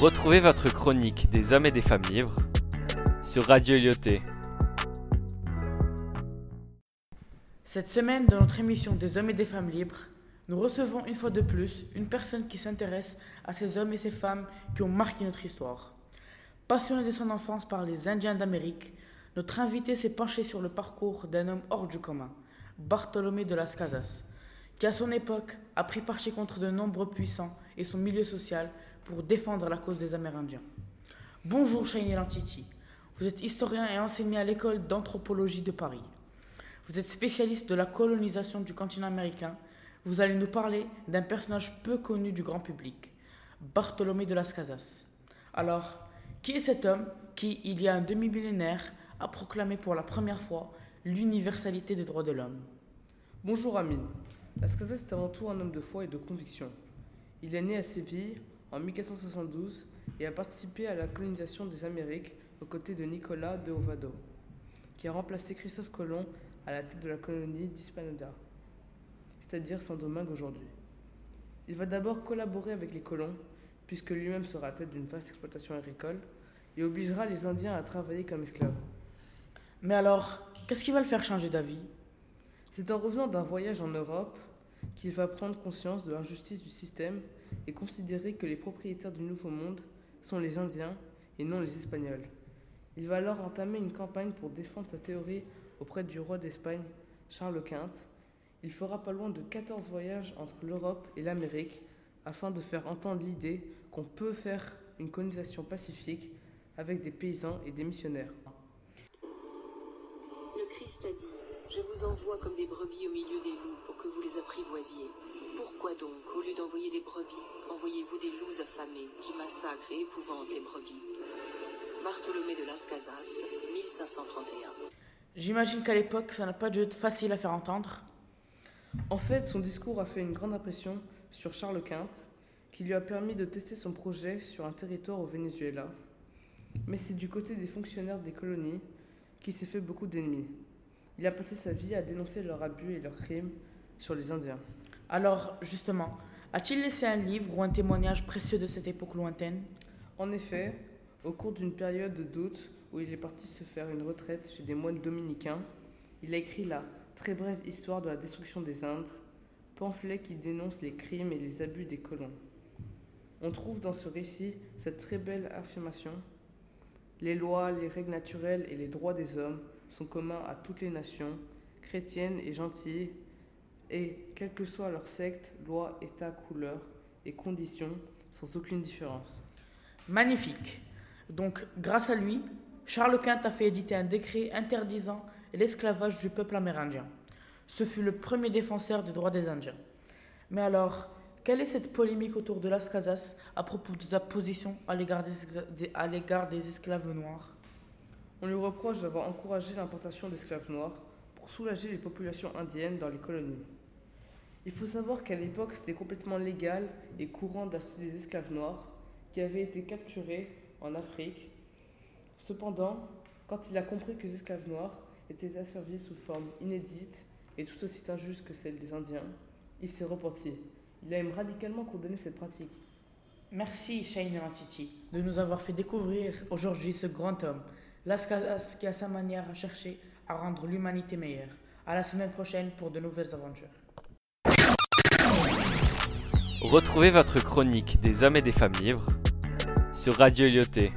Retrouvez votre chronique des hommes et des femmes libres sur Radio Lyoté. Cette semaine, dans notre émission des hommes et des femmes libres, nous recevons une fois de plus une personne qui s'intéresse à ces hommes et ces femmes qui ont marqué notre histoire. Passionné de son enfance par les Indiens d'Amérique, notre invité s'est penché sur le parcours d'un homme hors du commun, Bartholomé de las Casas, qui à son époque a pris parti contre de nombreux puissants et son milieu social pour défendre la cause des Amérindiens. Bonjour Shani Lantiti, vous êtes historien et enseigné à l'école d'anthropologie de Paris. Vous êtes spécialiste de la colonisation du continent américain. Vous allez nous parler d'un personnage peu connu du grand public, Bartholomé de las Casas. Alors, qui est cet homme qui, il y a un demi-millénaire, a proclamé pour la première fois l'universalité des droits de l'homme? Bonjour Amine. Las Casas est avant tout un homme de foi et de conviction. Il est né à Séville en 1472 et a participé à la colonisation des Amériques aux côtés de Nicolas de Ovado, qui a remplacé Christophe Colomb à la tête de la colonie d'Hispaniola, c'est-à-dire Saint-Domingue aujourd'hui. Il va d'abord collaborer avec les colons, puisque lui-même sera à la tête d'une vaste exploitation agricole, et obligera les Indiens à travailler comme esclaves. Mais alors, qu'est-ce qui va le faire changer d'avis? C'est en revenant d'un voyage en Europe qu'il va prendre conscience de l'injustice du système et considérer que les propriétaires du Nouveau Monde sont les Indiens et non les Espagnols. Il va alors entamer une campagne pour défendre sa théorie auprès du roi d'Espagne, Charles Quint. Il fera pas loin de 14 voyages entre l'Europe et l'Amérique afin de faire entendre l'idée qu'on peut faire une colonisation pacifique avec des paysans et des missionnaires. Le Christ a dit Je vous envoie comme des brebis au milieu des loups pour que vous les apprivoisiez. Pourquoi donc, au lieu d'envoyer des brebis, envoyez-vous des loups affamés qui massacrent et épouvantent les brebis? Bartholomé de Las Casas, 1531. J'imagine qu'à l'époque, ça n'a pas dû être facile à faire entendre. En fait, son discours a fait une grande impression sur Charles Quint, qui lui a permis de tester son projet sur un territoire au Venezuela. Mais c'est du côté des fonctionnaires des colonies qu'il s'est fait beaucoup d'ennemis. Il a passé sa vie à dénoncer leurs abus et leurs crimes sur les Indiens. Alors, justement, a-t-il laissé un livre ou un témoignage précieux de cette époque lointaine? En effet, au cours d'une période de doute où il est parti se faire une retraite chez des moines dominicains, il a écrit la très brève histoire de la destruction des Indes, pamphlet qui dénonce les crimes et les abus des colons. On trouve dans ce récit cette très belle affirmation Les lois, les règles naturelles et les droits des hommes sont communs à toutes les nations, chrétiennes et gentilles, et, quel que soit leur secte, loi, état, couleur et conditions, sans aucune différence. Magnifique. Donc, grâce à lui, Charles Quint a fait éditer un décret interdisant l'esclavage du peuple amérindien. Ce fut le premier défenseur des droits des Indiens. Mais alors, quelle est cette polémique autour de Las Casas à propos de sa position à l'égard des, à l'égard des esclaves noirs? On lui reproche d'avoir encouragé l'importation d'esclaves noirs pour soulager les populations indiennes dans les colonies. Il faut savoir qu'à l'époque, c'était complètement légal et courant d'acheter des esclaves noirs qui avaient été capturés en Afrique. Cependant, quand il a compris que les esclaves noirs étaient asservis sous forme inédite et tout aussi injuste que celle des Indiens, il s'est repenti. Il a même radicalement condamné cette pratique. Merci, Shane Rantiti, de nous avoir fait découvrir aujourd'hui ce grand homme, Las Casas, qui a sa manière à chercher à rendre l'humanité meilleure. À la semaine prochaine pour de nouvelles aventures. Retrouvez votre chronique des hommes et des femmes libres sur Radio Lyoté.